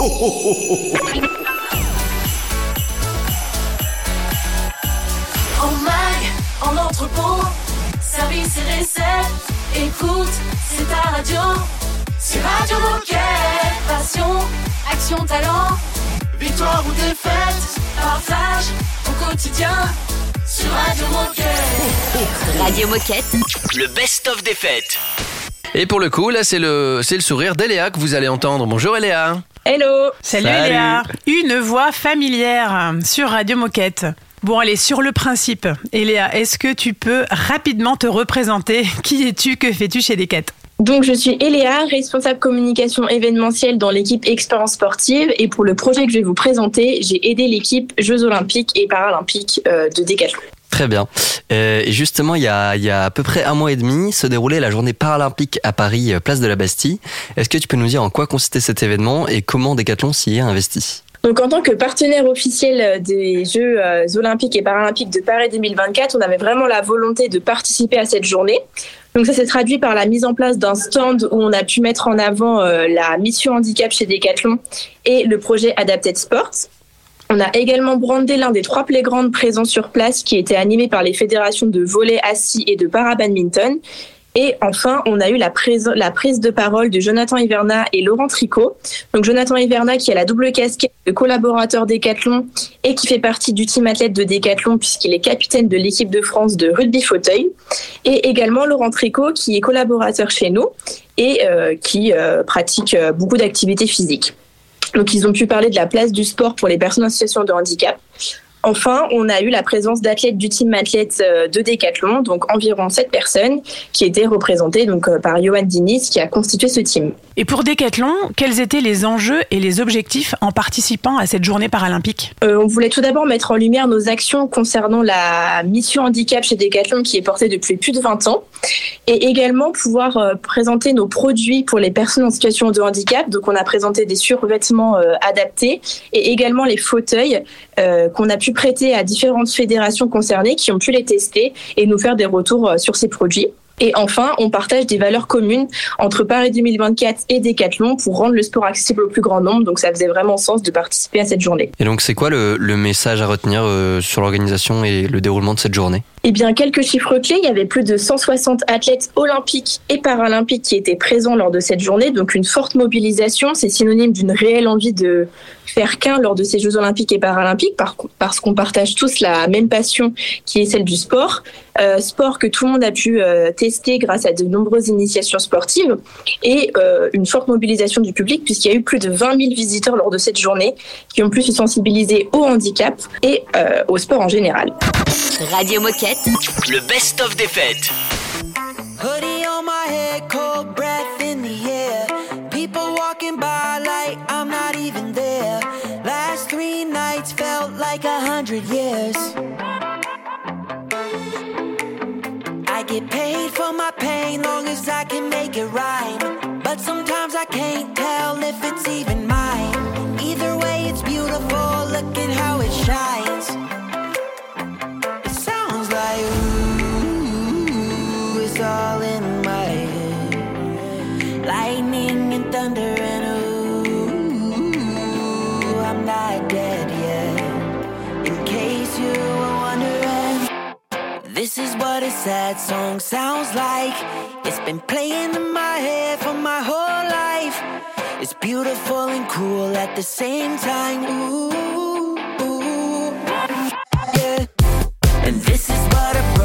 En mag, en entrepôt, service et recette. Écoute, c'est ta radio. C'est Radio Moquette. Passion, action, talent. Victoire ou défaite, partage au quotidien sur Radio Moquette. Radio Moquette. Le best-of des fêtes. Et pour le coup, là, c'est le, c'est le sourire d'Eléa que vous allez entendre. Bonjour Eléa. Hello Salut, Salut. Léa Une voix familière sur Radio Moquette. Bon, allez, sur le principe, Eléa, est-ce que tu peux rapidement te représenter Qui es-tu Que fais-tu chez Decat Donc je suis Eléa, responsable communication événementielle dans l'équipe Expérience Sportive et pour le projet que je vais vous présenter, j'ai aidé l'équipe Jeux Olympiques et Paralympiques euh, de Décathlon. Très bien. Euh, et justement, il y, a, il y a à peu près un mois et demi se déroulait la journée paralympique à Paris, euh, place de la Bastille. Est-ce que tu peux nous dire en quoi consistait cet événement et comment Decathlon s'y est investi? Donc en tant que partenaire officiel euh, des Jeux Olympiques et Paralympiques de Paris 2024, on avait vraiment la volonté de participer à cette journée. Donc ça s'est traduit par la mise en place d'un stand où on a pu mettre en avant la mission handicap chez Decathlon et le projet Adapted Sports. On a également brandé l'un des trois playgrounds présents sur place qui était animé par les fédérations de volley assis et de para-badminton. Et enfin, on a eu la prise, de parole de Jonathan Hiverna et Laurent Tricot. Donc Jonathan Hiverna qui a la double casquette de collaborateur Décathlon et qui fait partie du team athlète de Décathlon puisqu'il est capitaine de l'équipe de France de rugby fauteuil. Et également Laurent Tricot qui est collaborateur chez nous et euh, qui euh, pratique euh, beaucoup d'activités physiques. Donc ils ont pu parler de la place du sport pour les personnes en situation de handicap. Enfin, on a eu la présence d'athlètes du team athlète euh, de Décathlon, donc environ 7 personnes qui étaient représentées donc euh, par Johan Diniz qui a constitué ce team. Et pour Decathlon, quels étaient les enjeux et les objectifs en participant à cette journée paralympique? Euh, on voulait tout d'abord mettre en lumière nos actions concernant la mission handicap chez Decathlon qui est portée depuis plus de 20 ans et également pouvoir euh, présenter nos produits pour les personnes en situation de handicap. Donc on a présenté des survêtements euh, adaptés et également les fauteuils qu'on a pu prêter à différentes fédérations concernées qui ont pu les tester et nous faire des retours euh, sur ces produits. Et enfin, on partage des valeurs communes entre Paris 2024 et Decathlon pour rendre le sport accessible au plus grand nombre. Donc ça faisait vraiment sens de participer à cette journée. Et donc, c'est quoi le, message à retenir euh, sur l'organisation et le déroulement de cette journée? Eh bien, quelques chiffres clés. Il y avait plus de 160 athlètes olympiques et paralympiques qui étaient présents lors de cette journée. Donc, une forte mobilisation. C'est synonyme d'une réelle envie de faire qu'un lors de ces Jeux olympiques et paralympiques par- parce qu'on partage tous la même passion qui est celle du sport. Euh, sport que tout le monde a pu euh, tester grâce à de nombreuses initiations sportives et euh, une forte mobilisation du public puisqu'il y a eu plus de 20 000 visiteurs lors de cette journée qui ont pu se sensibiliser au handicap et au sport en général. Radio Moquette. Le best-of des fêtes. Hoodie on my head, cold breath in the air. People walking by like I'm not even there. Last three nights felt like a hundred years. I get paid for my pain long as I can make it rhyme. But sometimes I can't tell if it's even mine. Either way, it's beautiful. Look at how it shines. It ooh, it's all in my head. Lightning and thunder and ooh, I'm not dead yet. In case you were wondering, this is what a sad song sounds like. It's been playing in my head for my whole life. It's beautiful and cruel at the same time. Ooh, And this is what a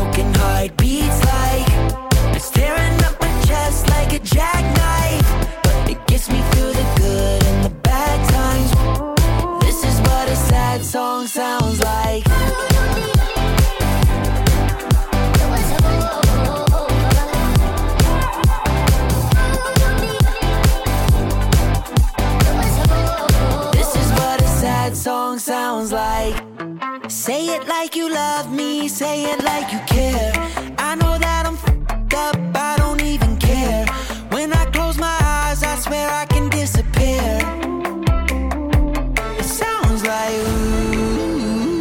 you love me, say it like you care. I know that I'm fed up, I don't even care. When I close my eyes, I swear I can disappear. It sounds like ooh,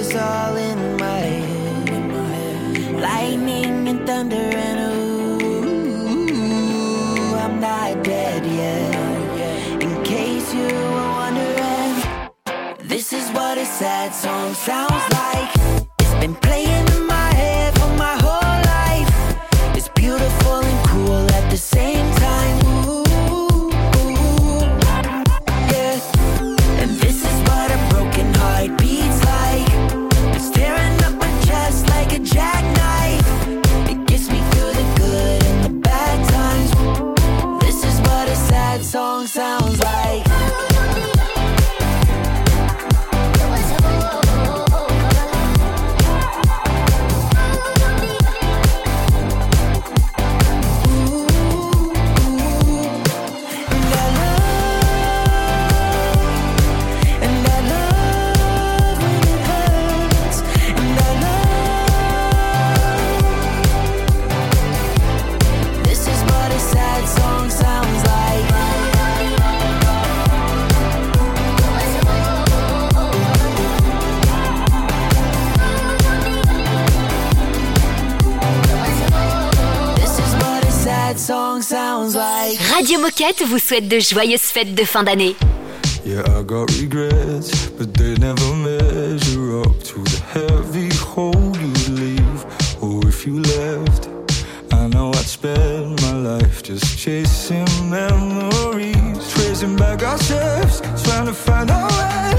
it's all in my head. Lightning and thunder and ooh, I'm not dead yet. In case you were wondering, this is what a sad song sounds like. Roquette vous souhaite de joyeuses fêtes de fin d'année. Yeah, I got regrets, but they never measure up to the heavy hole you'd leave. Or oh, if you left, I know I'd spend my life just chasing memories, tracing back our steps, trying to find our way.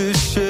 this shit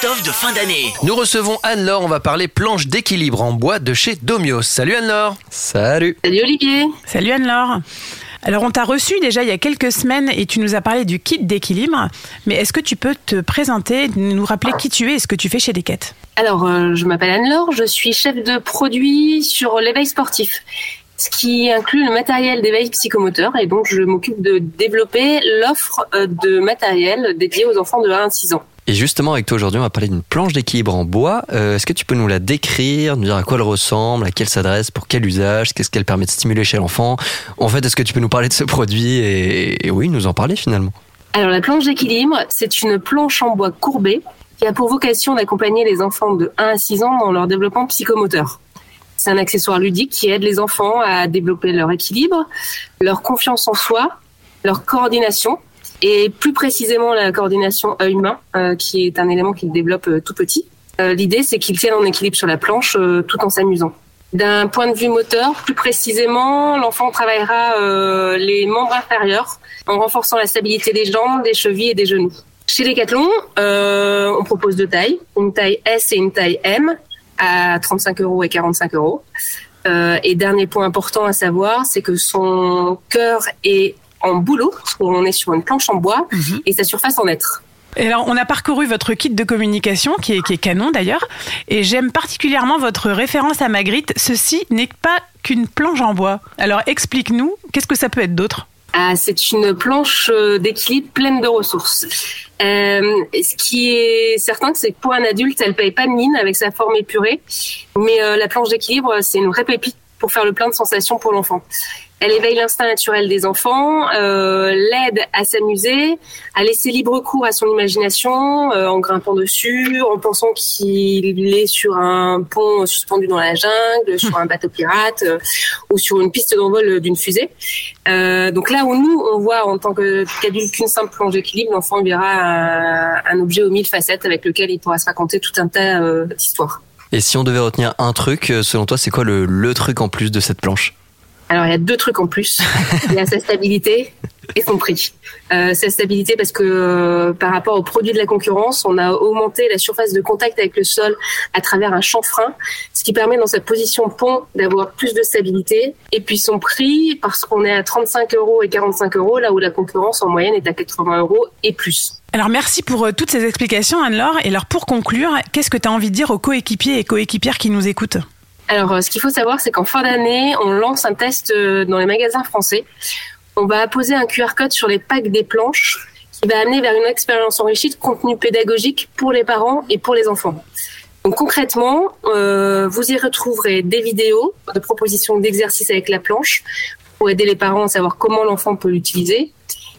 Best-of de fin d'année. Nous recevons Anne-Laure, on va parler planche d'équilibre en bois de chez Domios. Salut Anne-Laure Salut Salut Olivier. Salut Anne-Laure. Alors on t'a reçu déjà il y a quelques semaines et tu nous as parlé du kit d'équilibre. Mais est-ce que tu peux te présenter, nous rappeler qui tu es et ce que tu fais chez Decat Alors, euh, je m'appelle Anne-Laure, je suis chef de produit sur l'éveil sportif, ce qui inclut le matériel d'éveil psychomoteur. Et donc, je m'occupe de développer l'offre euh, de matériel dédié aux enfants de 1 à 6 ans. Et justement, avec toi aujourd'hui, on va parler d'une planche d'équilibre en bois. Euh, Est-ce que tu peux nous la décrire, nous dire à quoi elle ressemble, à qui elle s'adresse, pour quel usage, qu'est-ce qu'elle permet de stimuler chez l'enfant? En fait, est-ce que tu peux nous parler de ce produit et, et oui, nous en parler finalement? Alors, la planche d'équilibre, c'est une planche en bois courbée qui a pour vocation d'accompagner les enfants de 1 à 6 ans dans leur développement psychomoteur. C'est un accessoire ludique qui aide les enfants à développer leur équilibre, leur confiance en soi, leur coordination et plus précisément la coordination œil-main, euh, qui est un élément qu'ils développent euh, tout petit. Euh, L'idée, c'est qu'ils tiennent en équilibre sur la planche euh, tout en s'amusant. D'un point de vue moteur, plus précisément, l'enfant travaillera euh, les membres inférieurs en renforçant la stabilité des jambes, des chevilles et des genoux. Chez Decathlon, on propose deux tailles, une taille S et une taille M à 35 euros et 45 euros. Et dernier point important à savoir, c'est que son cœur est en boulot, parce qu'on est sur une planche en bois, et sa surface en être. Alors, on a parcouru votre kit de communication, qui est, qui est canon d'ailleurs, et j'aime particulièrement votre référence à Magritte. Ceci n'est pas qu'une planche en bois. Alors, explique-nous, qu'est-ce que ça peut être d'autre? Ah, c'est une planche euh, d'équilibre pleine de ressources. Euh, ce qui est certain, c'est que pour un adulte, elle paye pas de mine avec sa forme épurée, mais euh, la planche d'équilibre, c'est une vraie pépite pour faire le plein de sensations pour l'enfant. Elle éveille l'instinct naturel des enfants, euh, l'aide à s'amuser, à laisser libre cours à son imagination euh, en grimpant dessus, en pensant qu'il est sur un pont suspendu dans la jungle, sur un bateau pirate euh, ou sur une piste d'envol d'une fusée. Donc là où nous, on voit en tant qu'adulte qu'une simple planche d'équilibre, l'enfant verra un, objet aux mille facettes avec lequel il pourra se raconter tout un tas d'histoires. Et si on devait retenir un truc, selon toi, c'est quoi le truc en plus de cette planche? Alors, il y a deux trucs en plus. Il y a sa stabilité et son prix. Euh, sa stabilité parce que euh, par rapport aux produits de la concurrence, on a augmenté la surface de contact avec le sol à travers un chanfrein, ce qui permet dans sa position pont d'avoir plus de stabilité. Et puis son prix, parce qu'on est à 35 euros et 45 euros, là où la concurrence en moyenne est à 80 euros et plus. Alors, merci pour euh, toutes ces explications, Anne-Laure. Et alors, pour conclure, qu'est-ce que tu as envie de dire aux coéquipiers et coéquipières qui nous écoutent? Alors, euh, ce qu'il faut savoir, c'est qu'en fin d'année, on lance un test euh, dans les magasins français. On va apposer un QR code sur les packs des planches qui va amener vers une expérience enrichie de contenu pédagogique pour les parents et pour les enfants. Donc concrètement, euh, vous y retrouverez des vidéos de propositions d'exercices avec la planche pour aider les parents à savoir comment l'enfant peut l'utiliser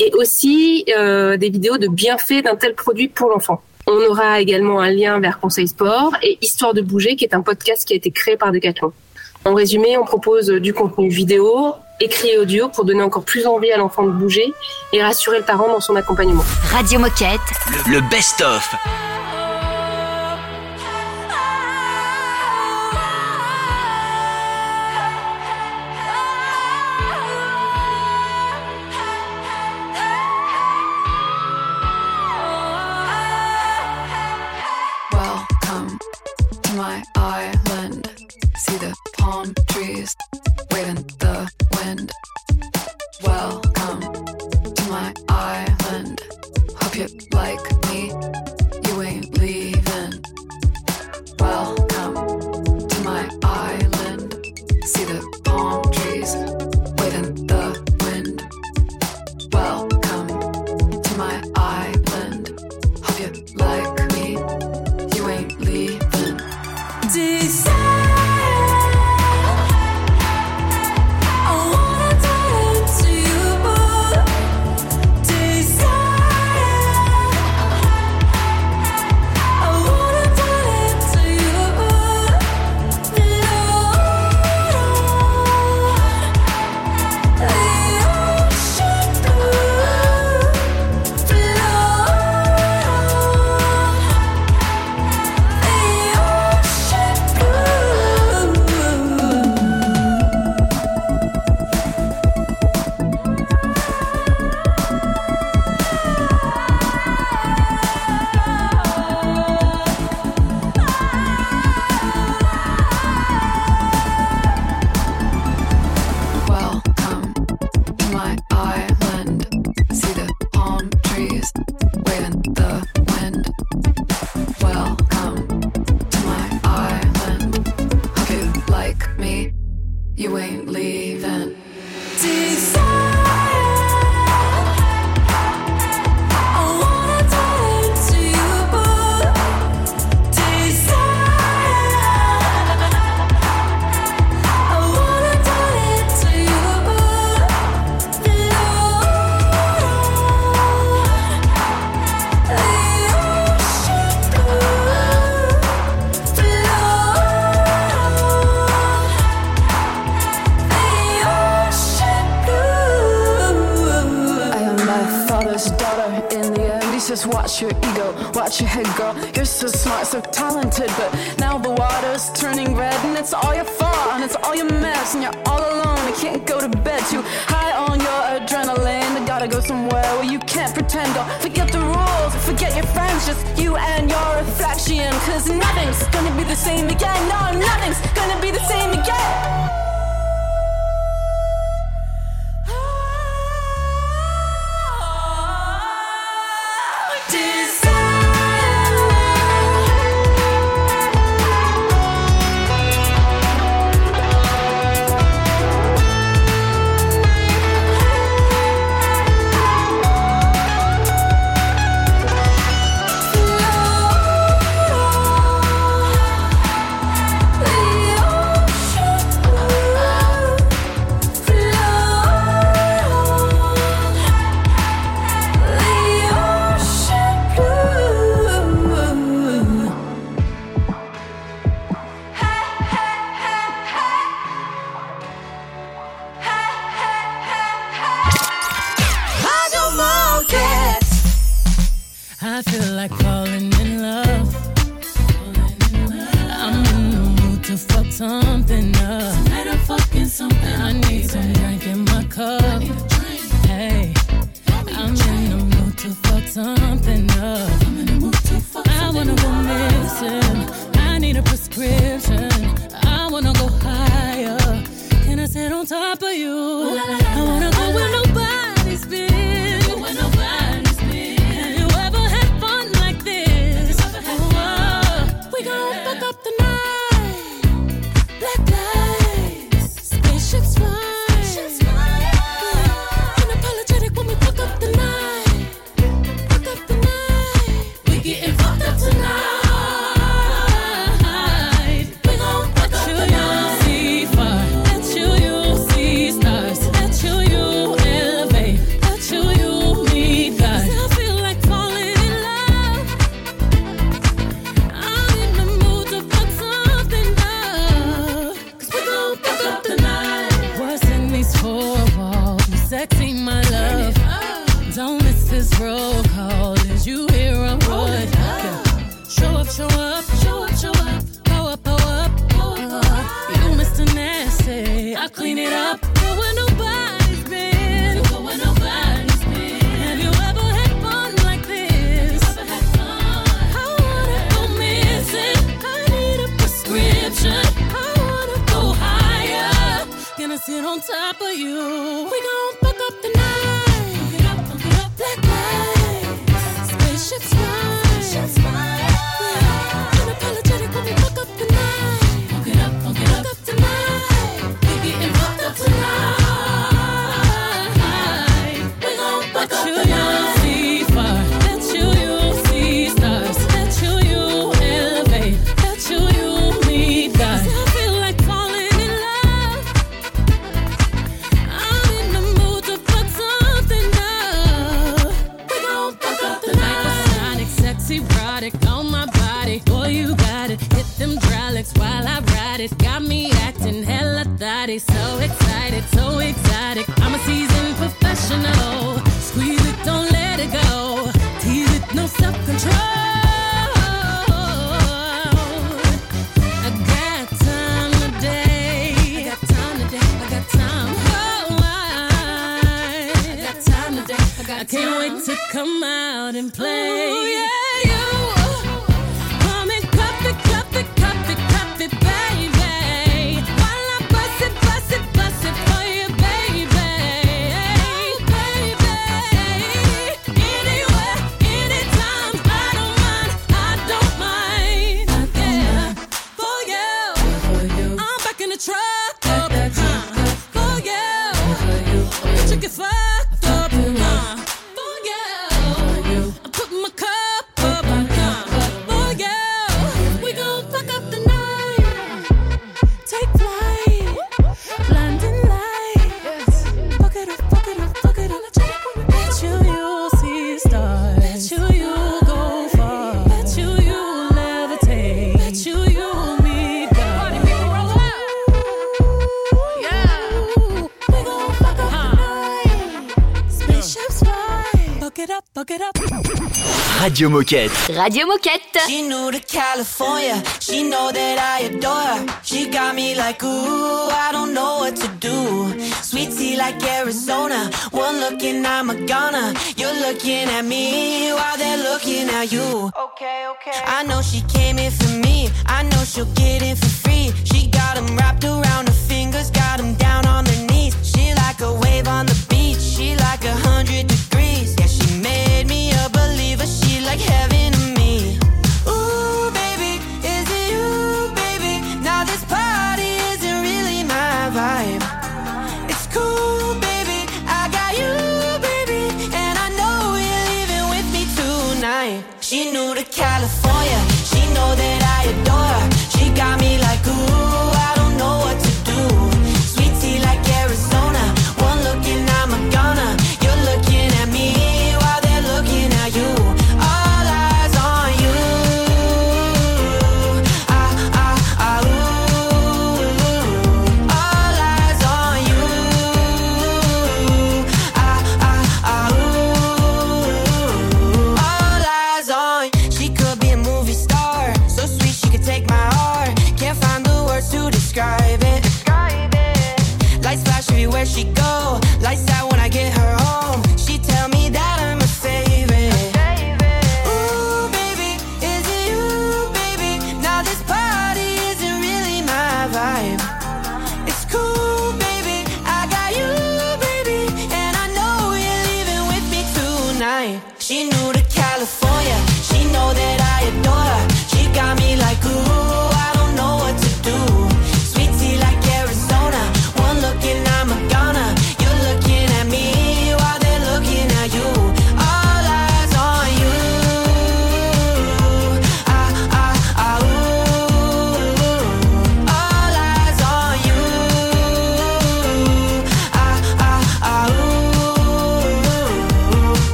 et aussi des vidéos de bienfaits d'un tel produit pour l'enfant. On aura également un lien vers Conseil Sport et Histoire de bouger, qui est un podcast qui a été créé par Decathlon. En résumé, on propose du contenu vidéo, écrit et audio pour donner encore plus envie à l'enfant de bouger et rassurer le parent dans son accompagnement. Radio Moquette. Le best-of. See the palm trees waving in the wind. Welcome to my island. Hope you like me. father's daughter in the end. He says, Watch your ego, watch your head, girl. You're so smart, so talented, but now the water's turning red, and it's all your fault, and it's all your mess, and you're all alone. You can't go to bed, too high on your adrenaline. You gotta go somewhere where you can't pretend, girl. Forget the rules, forget your friends, just you and your reflection. Cause nothing's gonna be the same again. No, nothing's gonna be the same again. come out and play. Ooh, yeah. Radio Moquette. Radio Moquette. She new to California. She know that I adore her. She got me like, ooh, I don't know what to do. Sweet tea like Arizona. One look and I'm a goner. You're looking at me while they're looking at you. Okay, okay. I know she came in for me. I know she'll get in for free. She got 'em wrapped around her fingers, got 'em down on their knees. She like a wave on the beach. She like a hundred degrees. She like heaven to me. Ooh, baby, is it you, baby? Now this party isn't really my vibe. It's cool, baby. I got you, baby, and I know you're leaving with me tonight. To California. She know that I adore her. She got me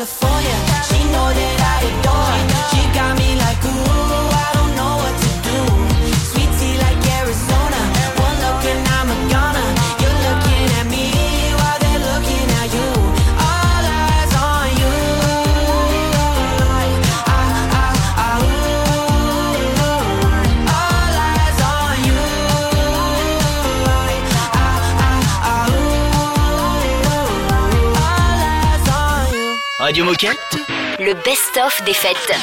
California. She know that I adore. Moquette. Le best-of des fêtes.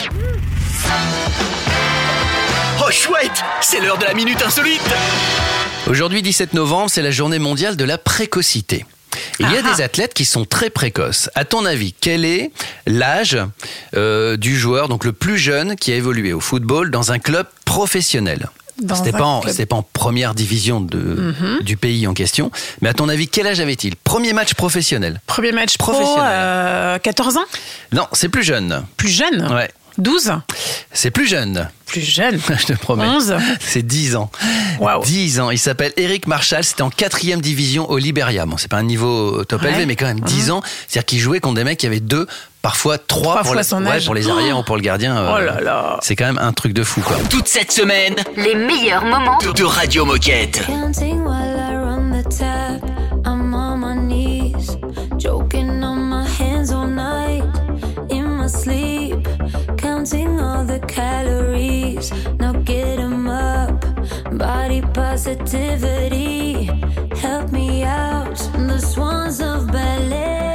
Oh chouette, c'est l'heure de la minute insolite. Aujourd'hui, 17 novembre, c'est la journée mondiale de la précocité. Il y a des athlètes qui sont très précoces. À ton avis, quel est l'âge euh, du joueur, donc le plus jeune, qui a évolué au football dans un club professionnel? C'était pas, en- pas en première division de, Mhm. du pays en question. Mais à ton avis, quel âge avait-il? Premier match professionnel Premier match pro, Professionnel. euh, 14 ans? Non, c'est plus jeune. Plus jeune? Ouais. 12 C'est plus jeune. Plus jeune Je te promets. 11 C'est 10 ans. 10 ans. Il s'appelle Eric Marshall. C'était en quatrième division au Liberia. Bon, c'est pas un niveau top Ouais. élevé, mais quand même 10 ans. C'est-à-dire qu'il jouait contre des mecs qui avaient deux, parfois trois, Trois pour, fois la- son ouais, âge. pour les arrières ou pour le gardien. euh, Oh là là. C'est quand même un truc de fou, quoi. Toute cette semaine Les meilleurs moments de Radio Moquette. Counting while I run the tap. I'm on my knees, joking on my hands all night. In my sleep, counting all the calories. Now get 'em up. Body positivity, help me out. The swans of ballet,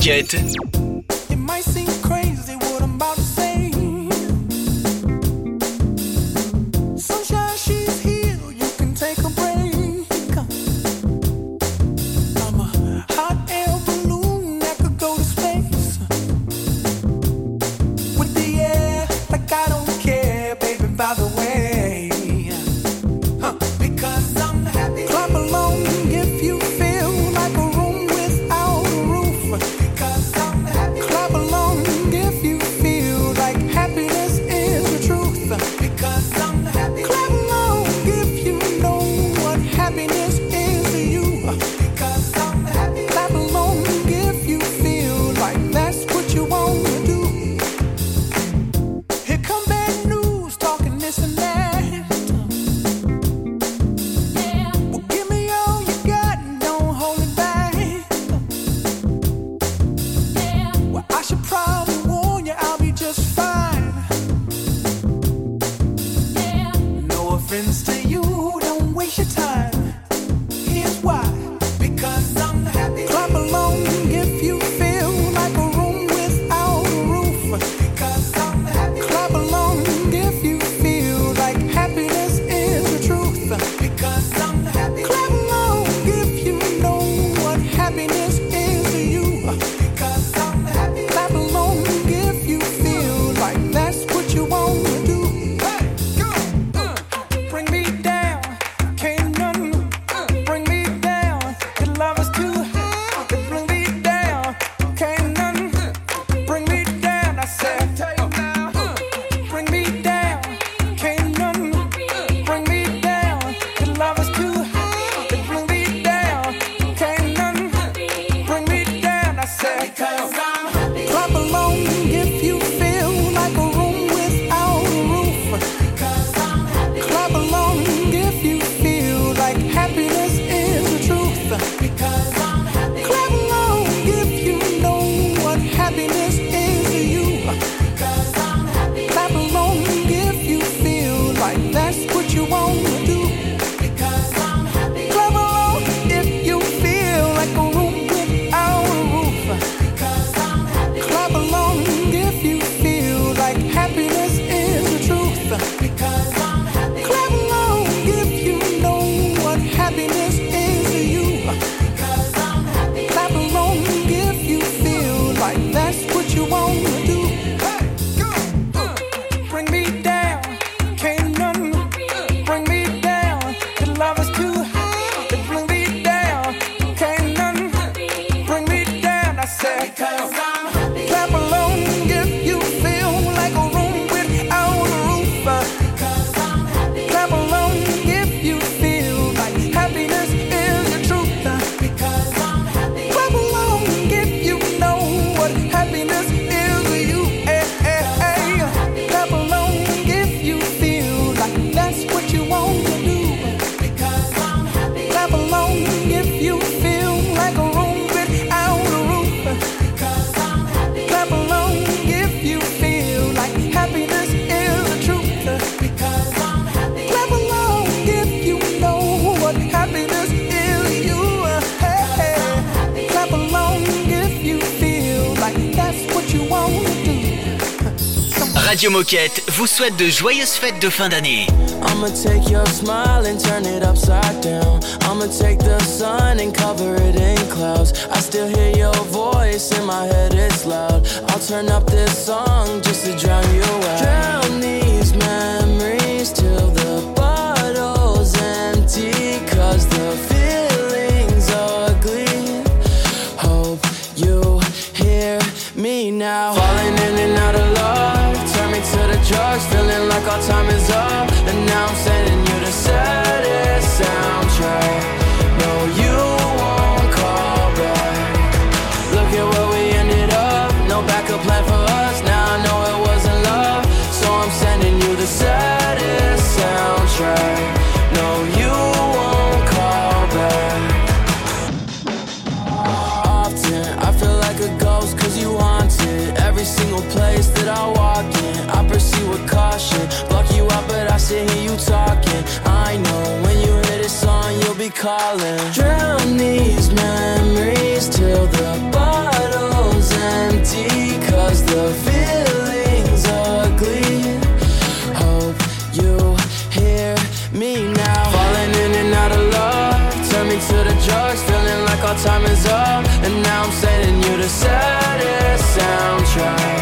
Moquette. Radio Moquette vous souhaite de joyeuses fêtes de fin d'année. I'ma take your smile and turn it upside down. I'ma take the sun and cover it in clouds. I still hear your voice in my head, it's loud. I'll turn up this song just to drown you out. Drown these memories till the bottle's empty. Cause the feeling's ugly. Hope you hear me now. Falling like our time is up. Talking. I know when you hear this song you'll be calling. Drown these memories till the bottle's empty Cause the feeling's ugly. Hope you hear me now. Falling in and out of love Turn me to the drugs Feeling like our time is up. And now I'm sending you the saddest soundtrack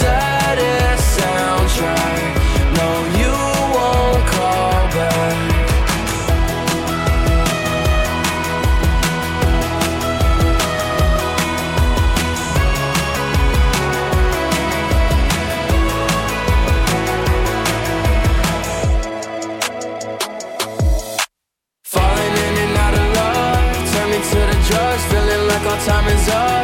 saddest soundtrack No, you won't call back. Falling in and out of love Turn me to the drugs Feeling like our time is up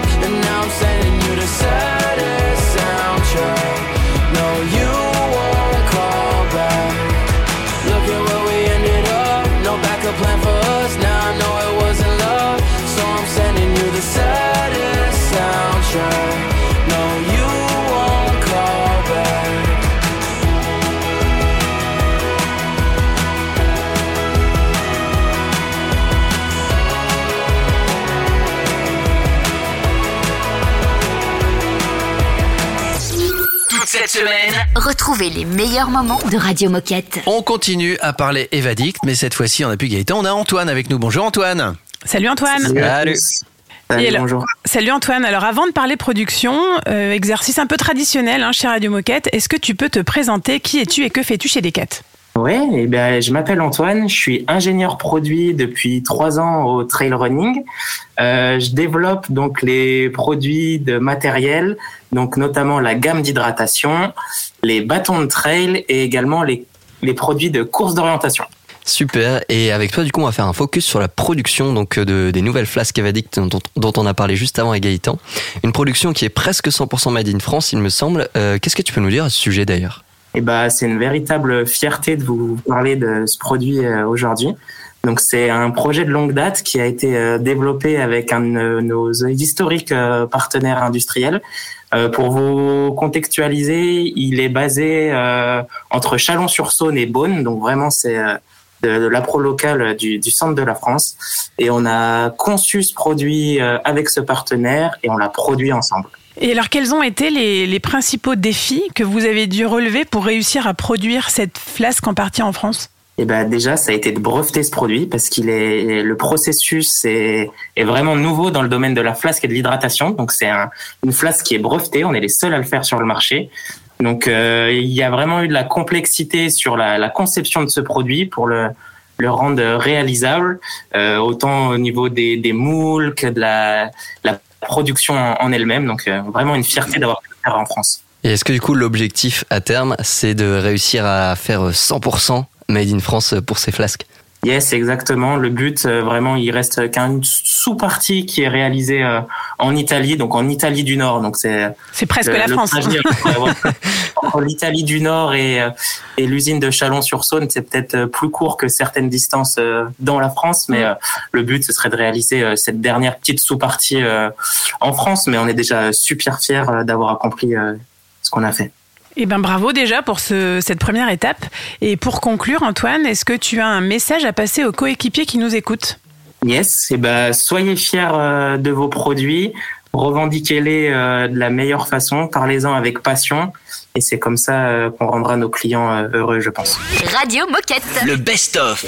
Retrouvez les meilleurs moments de Radio Moquette. On continue à parler évadict, mais cette fois-ci, on n'a plus Gaëtan, on a Antoine avec nous. Bonjour Antoine. Salut Antoine. Salut. Et alors- Salut Antoine. Alors avant de parler production, euh, exercice un peu traditionnel hein, chez Radio Moquette, est-ce que tu peux te présenter? Qui es-tu et que fais-tu chez Decat? Ouais, eh bien, je m'appelle Antoine, je suis ingénieur produit depuis trois ans au trail running. Euh, je développe donc les produits de matériel, donc notamment la gamme d'hydratation, les bâtons de trail et également les, les produits de course d'orientation. Super. Et avec toi, du coup, on va faire un focus sur la production donc de, des nouvelles flasques Evadict dont, dont on a parlé juste avant avec Gaëtan. Une production qui est presque 100% made in France, il me semble. Euh, Qu'est-ce que tu peux nous dire à ce sujet d'ailleurs? Et ben, c'est une véritable fierté de vous parler de ce produit euh, aujourd'hui. Donc, c'est un projet de longue date qui a été euh, développé avec un de nos historiques euh, partenaires industriels. Euh, Pour vous contextualiser, il est basé euh, entre Chalon-sur-Saône et Beaune, donc vraiment c'est euh, de, de l'appro local du, du centre de la France. Et on a conçu ce produit euh, avec ce partenaire et on l'a produit ensemble. Et alors, quels ont été les, les principaux défis que vous avez dû relever pour réussir à produire cette flasque en partie en France? Et ben déjà, ça a été de breveter ce produit parce qu'il est le processus est, vraiment nouveau dans le domaine de la flasque et de l'hydratation. Donc c'est un, une flasque qui est brevetée. On est les seuls à le faire sur le marché. Donc euh, il y a vraiment eu de la complexité sur la, conception de ce produit pour le le rendre réalisable, euh, autant au niveau des, moules que de la, production en, en elle-même. Donc euh, vraiment une fierté d'avoir pu le faire en France. Et est-ce que du coup l'objectif à terme, c'est de réussir à faire 100% made in France pour ces flasques Yes, exactement. Le but, euh, vraiment, il reste qu'une sous-partie qui est réalisée euh, en Italie, donc en Italie du Nord. Donc c'est C'est presque le- la le France. ouais. Entre l'Italie du Nord et, euh, et l'usine de Chalon-sur-Saône, c'est peut-être euh, plus court que certaines distances euh, dans la France, mais euh, le but, ce serait de réaliser euh, cette dernière petite sous-partie euh, en France. Mais on est déjà super fiers euh, d'avoir accompli euh, ce qu'on a fait. Eh ben bravo déjà pour ce, cette première étape. Et pour conclure, Antoine, est-ce que tu as un message à passer aux coéquipiers qui nous écoutent? Yes, et ben soyez fiers euh, de vos produits, revendiquez-les euh, de la meilleure façon, parlez-en avec passion, et c'est comme ça euh, qu'on rendra nos clients heureux, je pense. Radio Moquette. Le best-of.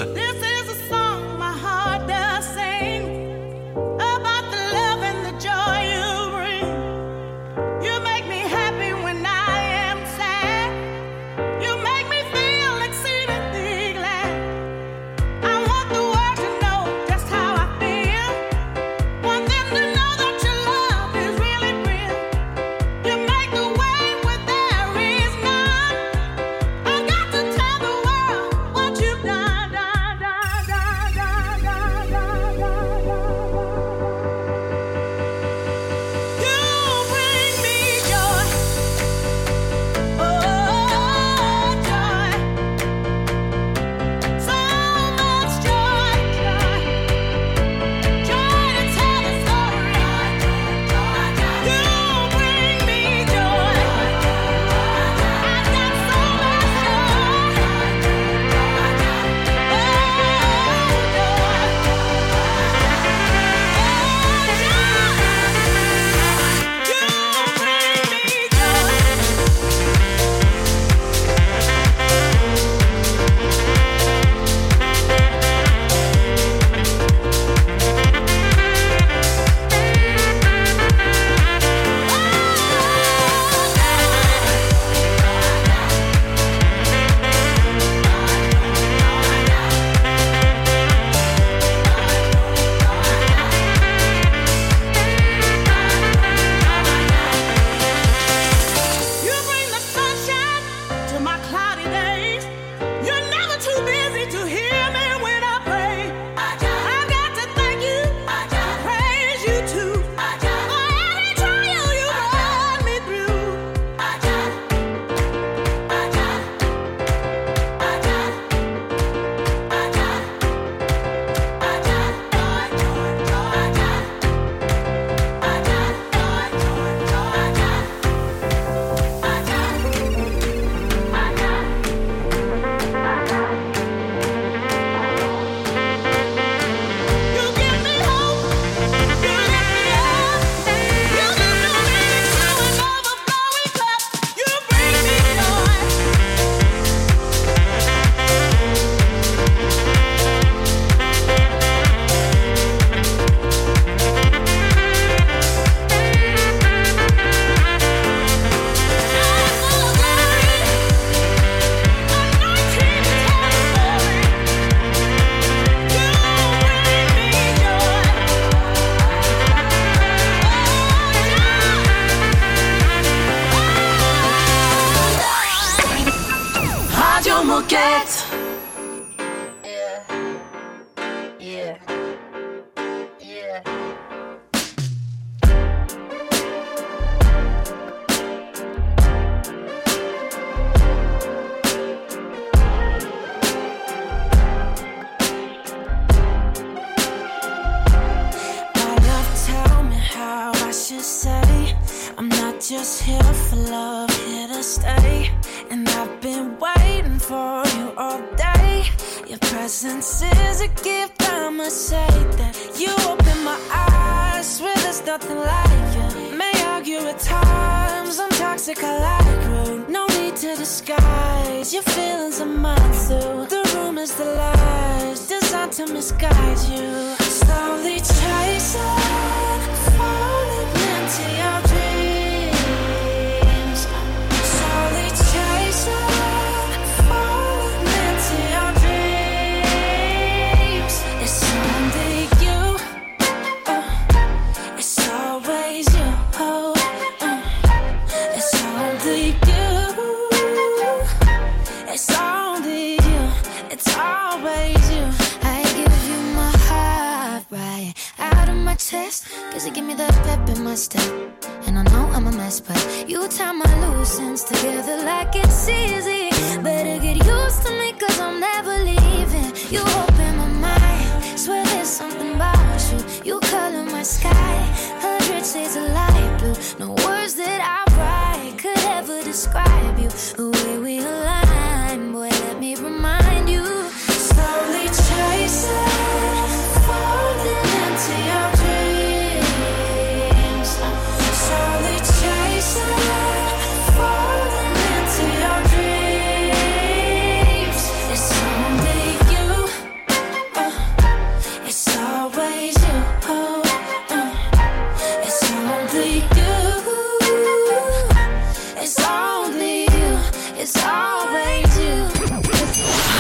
Describe you.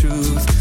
Truth.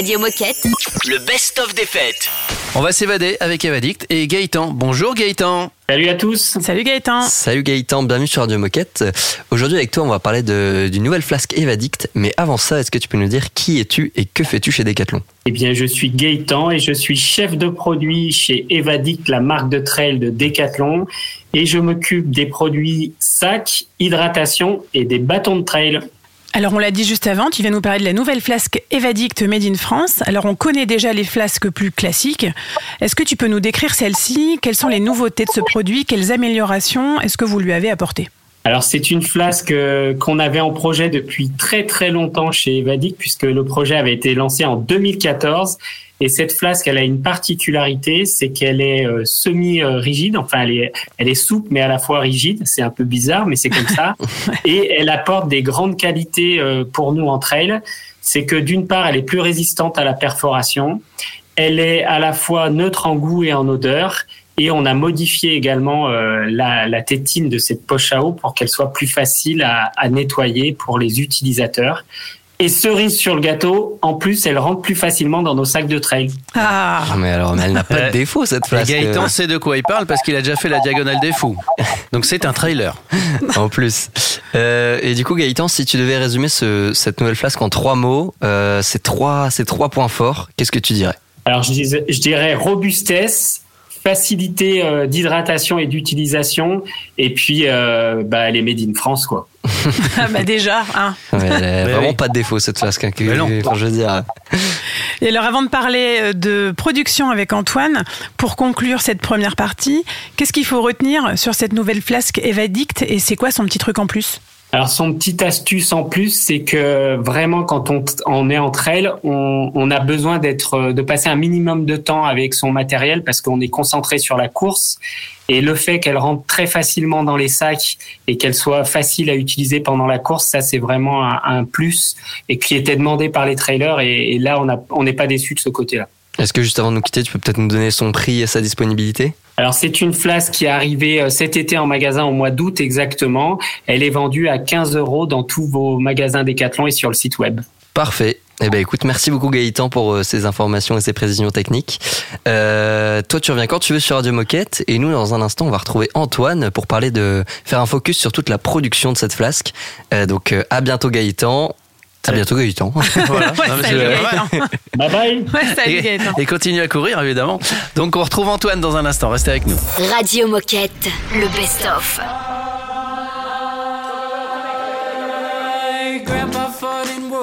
Radio Moquette. Le best-of des fêtes. On va s'évader avec Evadict et Gaëtan. Bonjour Gaëtan. Salut à tous. Salut Gaëtan. Salut Gaëtan, bienvenue sur Radio Moquette. Aujourd'hui avec toi, on va parler d'une nouvelle flasque Evadict. Mais avant ça, est-ce que tu peux nous dire qui es-tu et que fais-tu chez Decathlon? Eh bien, je suis Gaëtan et je suis chef de produit chez Evadict, la marque de trail de Decathlon. Et je m'occupe des produits sacs, hydratation et des bâtons de trail. Alors on l'a dit juste avant, tu viens nous parler de la nouvelle flasque Evadict Made in France. Alors on connaît déjà les flasques plus classiques. Est-ce que tu peux nous décrire celle-ci Quelles sont les nouveautés de ce produit? Quelles améliorations est-ce que vous lui avez apportées? Alors, c'est une flasque euh, qu'on avait en projet depuis très très longtemps chez Evadic, puisque le projet avait été lancé en 2014. Et cette flasque, elle a une particularité, c'est qu'elle est euh, semi-rigide. Enfin, elle est, elle est souple, mais à la fois rigide. C'est un peu bizarre, mais c'est comme ça. Et elle apporte des grandes qualités euh, pour nous en trail. C'est que d'une part, elle est plus résistante à la perforation. Elle est à la fois neutre en goût et en odeur. Et on a modifié également euh, la, la tétine de cette poche à eau pour qu'elle soit plus facile à, à nettoyer pour les utilisateurs. Et cerise sur le gâteau, en plus, elle rentre plus facilement dans nos sacs de trail. Ah Ah, mais alors, mais elle n'a pas de défaut cette Et flasque. Gaëtan sait de quoi il parle parce qu'il a déjà fait la diagonale des fous. Donc c'est un trailer. en plus. Euh, et du coup, Gaëtan, si tu devais résumer ce- cette nouvelle flasque en trois mots, euh, ces trois, ces trois points forts, qu'est-ce que tu dirais? Alors, je, dis- je dirais robustesse, facilité euh, d'hydratation et d'utilisation. Et puis, euh, bah, elle est made in France, quoi. Ah bah déjà, hein. Ouais, elle a Mais vraiment oui. pas de défaut cette flasque. hein, que- Mais non. enfin, je veux dire. Et alors avant de parler euh, de production avec Antoine, pour conclure cette première partie, qu'est-ce qu'il faut retenir sur cette nouvelle flasque Evadict et c'est quoi son petit truc en plus? Alors son petite astuce en plus, c'est que vraiment quand on, est en trail, on, a besoin d'être, euh, de passer un minimum de temps avec son matériel parce qu'on est concentré sur la course. Et le fait qu'elle rentre très facilement dans les sacs et qu'elle soit facile à utiliser pendant la course, ça c'est vraiment un, plus et qui était demandé par les trailers. Et, là, on n'est pas déçu de ce côté-là. Est-ce que juste avant de nous quitter, tu peux peut-être nous donner son prix et sa disponibilité? Alors c'est une flasque qui est arrivée euh, cet été en magasin au mois d'août exactement. Elle est vendue à 15 euros dans tous vos magasins Decathlon et sur le site web. Parfait. Eh ben écoute, merci beaucoup Gaëtan pour euh, ces informations et ces précisions techniques. Euh, toi, tu reviens quand tu veux sur Radio Moquette et nous, dans un instant, on va retrouver Antoine pour parler de faire un focus sur toute la production de cette flasque. Donc à bientôt Gaëtan. À bientôt Gaëtan. Voilà. Ouais, Non, mais salut, c'est- Gaëtan. Bye bye. Ouais, salut, et, Gaëtan. et continue à courir évidemment. Donc on retrouve Antoine dans un instant. Restez avec nous. Radio Moquette, le best-of.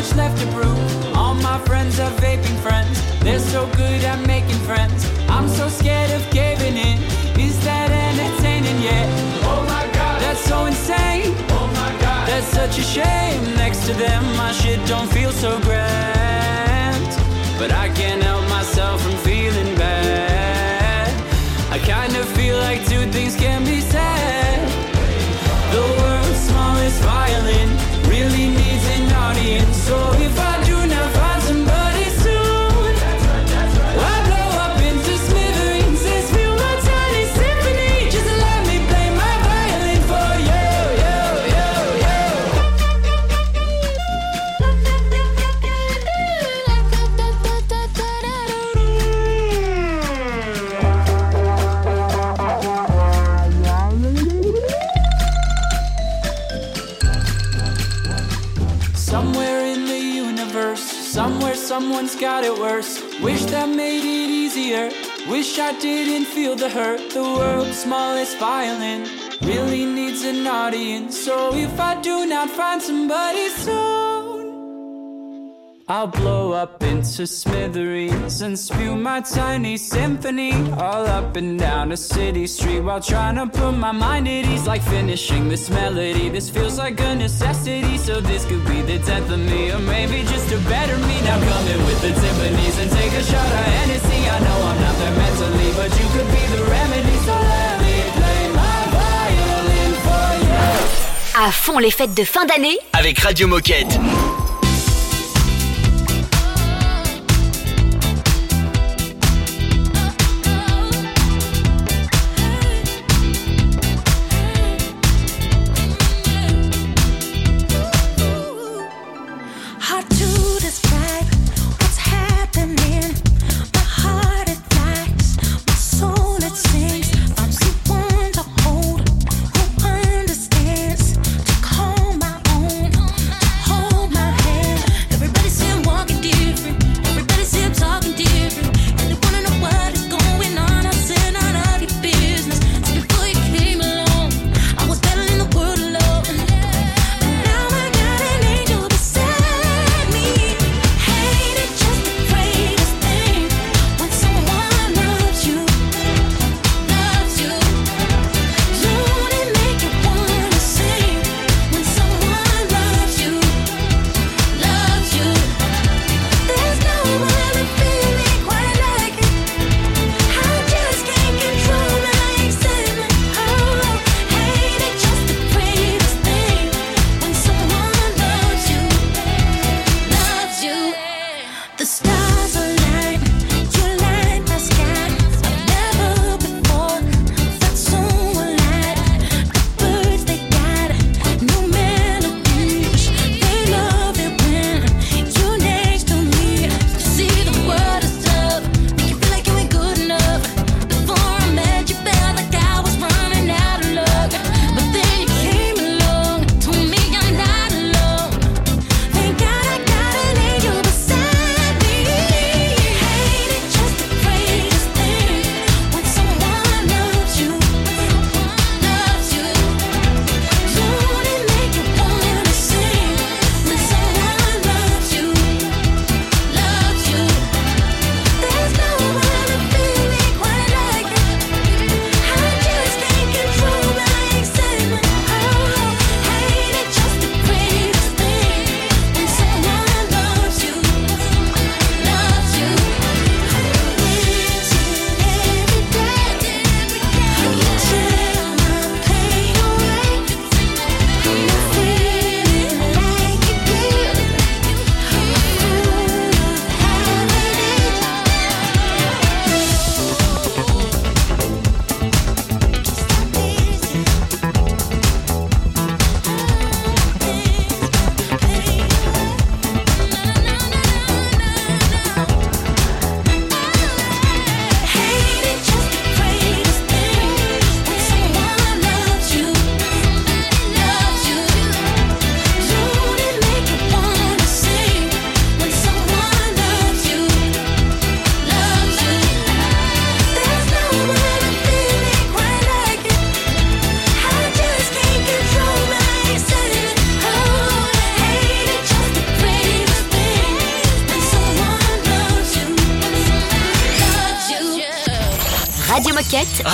much left to prove. All my friends are vaping friends. They're so good at making friends. I'm so scared of caving in. Is that entertaining yet? Oh my god, that's so insane. Oh my god, that's such a shame. Next to them, my shit don't feel so grand. I didn't feel the hurt. The world's smallest violin really needs an audience. So if I do not find somebody soon, I'll blow up into smithereens and spew my tiny symphony all up and down a city street while trying to put my mind at ease. Like finishing this melody, this feels like a necessity. So this could be the death of me, or maybe just a better me. Now come in with the timpanis and take a shot of Hennessy. I know I'm not there mentally, but you could be the remedy. So let me play my violin for you. À fond les fêtes de fin d'année Avec Radio Moquette.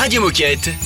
Radio Moquette.